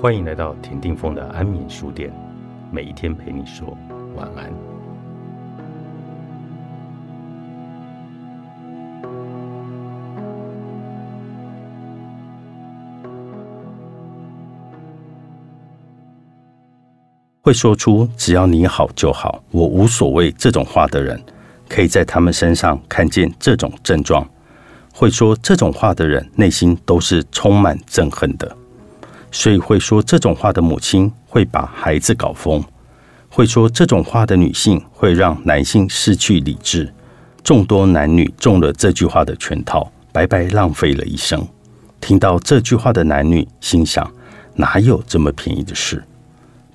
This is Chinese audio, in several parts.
欢迎来到田定峰的安眠书店，每一天陪你说晚安。会说出“只要你好就好，我无所谓”这种话的人，可以在他们身上看见这种症状。会说这种话的人，内心都是充满憎恨的。所以会说这种话的母亲会把孩子搞疯，会说这种话的女性会让男性失去理智。众多男女中了这句话的圈套，白白浪费了一生。听到这句话的男女心想：哪有这么便宜的事？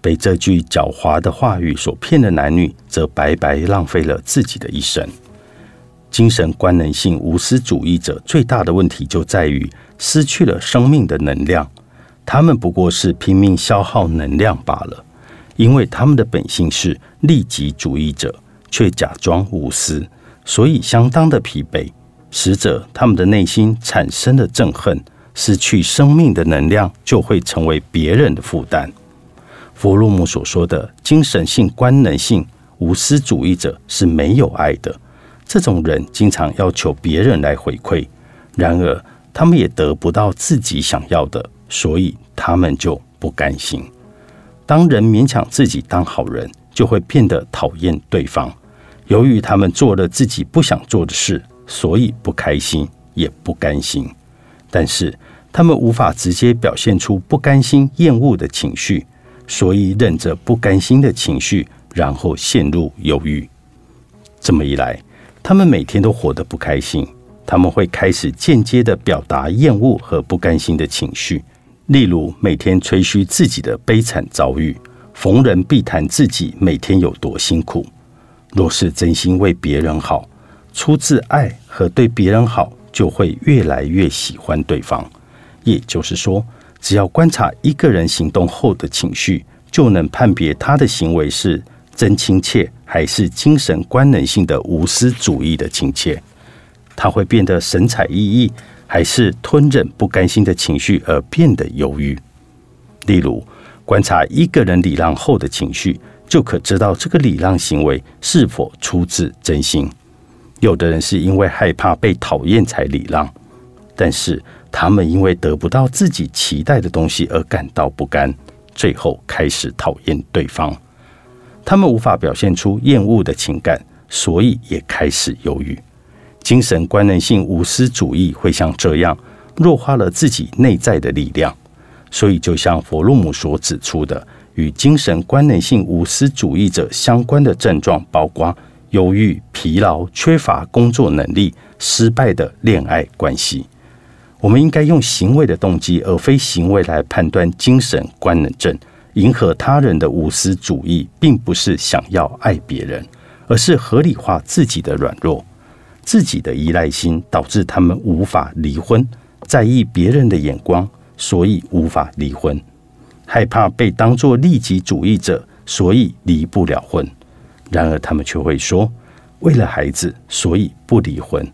被这句狡猾的话语所骗的男女，则白白浪费了自己的一生。精神官能性无私主义者最大的问题就在于失去了生命的能量。他们不过是拼命消耗能量罢了，因为他们的本性是利己主义者，却假装无私，所以相当的疲惫。实则他们的内心产生了憎恨，失去生命的能量就会成为别人的负担。弗洛姆所说的精神性官能性无私主义者是没有爱的，这种人经常要求别人来回馈，然而他们也得不到自己想要的。所以他们就不甘心。当人勉强自己当好人，就会变得讨厌对方。由于他们做了自己不想做的事，所以不开心也不甘心。但是他们无法直接表现出不甘心、厌恶的情绪，所以忍着不甘心的情绪，然后陷入忧郁。这么一来，他们每天都活得不开心。他们会开始间接的表达厌恶和不甘心的情绪。例如，每天吹嘘自己的悲惨遭遇，逢人必谈自己每天有多辛苦。若是真心为别人好，出自爱和对别人好，就会越来越喜欢对方。也就是说，只要观察一个人行动后的情绪，就能判别他的行为是真亲切，还是精神官能性的无私主义的亲切。他会变得神采奕奕。还是吞忍不甘心的情绪而变得忧郁。例如，观察一个人礼让后的情绪，就可知道这个礼让行为是否出自真心。有的人是因为害怕被讨厌才礼让，但是他们因为得不到自己期待的东西而感到不甘，最后开始讨厌对方。他们无法表现出厌恶的情感，所以也开始忧郁。精神官能性无私主义会像这样弱化了自己内在的力量，所以就像弗洛姆所指出的，与精神官能性无私主义者相关的症状包括忧郁、疲劳、缺乏工作能力、失败的恋爱关系。我们应该用行为的动机，而非行为来判断精神官能症。迎合他人的无私主义，并不是想要爱别人，而是合理化自己的软弱。自己的依赖心导致他们无法离婚，在意别人的眼光，所以无法离婚；害怕被当作利己主义者，所以离不了婚。然而，他们却会说：“为了孩子，所以不离婚。”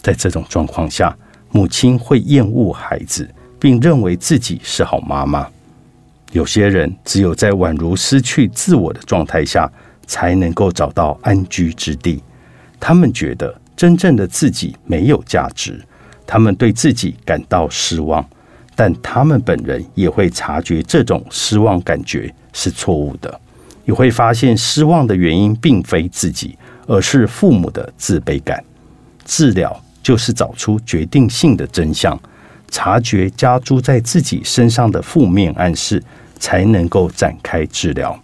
在这种状况下，母亲会厌恶孩子，并认为自己是好妈妈。有些人只有在宛如失去自我的状态下，才能够找到安居之地。他们觉得。真正的自己没有价值，他们对自己感到失望，但他们本人也会察觉这种失望感觉是错误的，你会发现失望的原因并非自己，而是父母的自卑感。治疗就是找出决定性的真相，察觉加诸在自己身上的负面暗示，才能够展开治疗。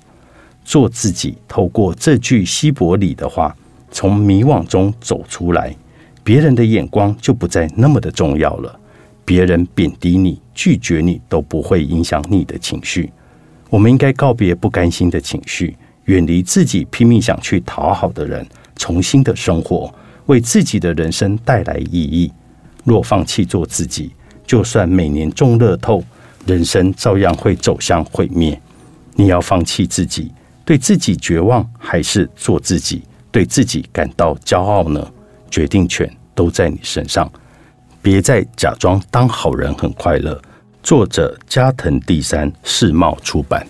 做自己，透过这句希伯里的话。从迷惘中走出来，别人的眼光就不再那么的重要了。别人贬低你、拒绝你都不会影响你的情绪。我们应该告别不甘心的情绪，远离自己拼命想去讨好的人，重新的生活，为自己的人生带来意义。若放弃做自己，就算每年中乐透，人生照样会走向毁灭。你要放弃自己，对自己绝望，还是做自己？对自己感到骄傲呢？决定权都在你身上，别再假装当好人很快乐，作者加藤第三世贸出版。